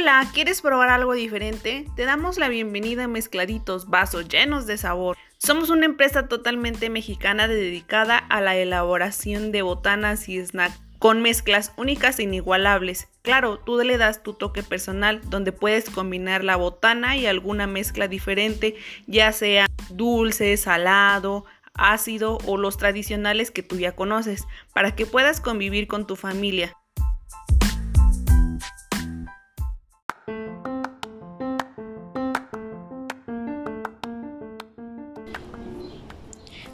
Hola, ¿quieres probar algo diferente? Te damos la bienvenida a Mezcladitos, vasos llenos de sabor. Somos una empresa totalmente mexicana dedicada a la elaboración de botanas y snacks con mezclas únicas e inigualables. Claro, tú le das tu toque personal donde puedes combinar la botana y alguna mezcla diferente, ya sea dulce, salado, ácido o los tradicionales que tú ya conoces, para que puedas convivir con tu familia.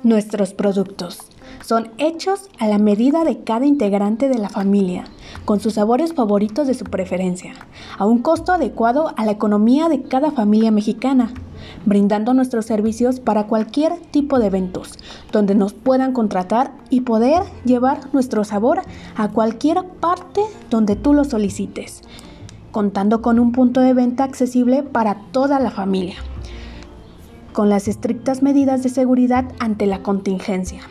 Nuestros productos. Son hechos a la medida de cada integrante de la familia, con sus sabores favoritos de su preferencia, a un costo adecuado a la economía de cada familia mexicana, brindando nuestros servicios para cualquier tipo de eventos, donde nos puedan contratar y poder llevar nuestro sabor a cualquier parte donde tú lo solicites, contando con un punto de venta accesible para toda la familia con las estrictas medidas de seguridad ante la contingencia.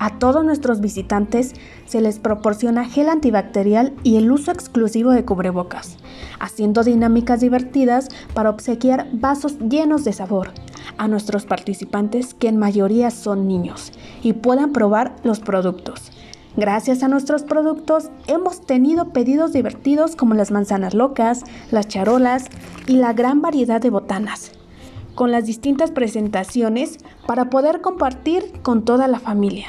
A todos nuestros visitantes se les proporciona gel antibacterial y el uso exclusivo de cubrebocas, haciendo dinámicas divertidas para obsequiar vasos llenos de sabor a nuestros participantes que en mayoría son niños y puedan probar los productos. Gracias a nuestros productos hemos tenido pedidos divertidos como las manzanas locas, las charolas y la gran variedad de botanas con las distintas presentaciones para poder compartir con toda la familia.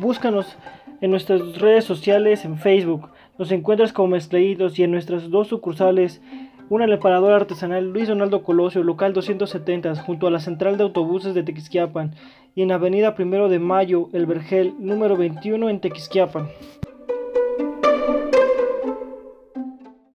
Búscanos en nuestras redes sociales en Facebook. Nos encuentras como Mezcladitos y en nuestras dos sucursales una parador artesanal Luis Donaldo Colosio, local 270, junto a la central de autobuses de Tequisquiapan, y en Avenida Primero de Mayo, El Vergel, número 21 en Tequisquiapan.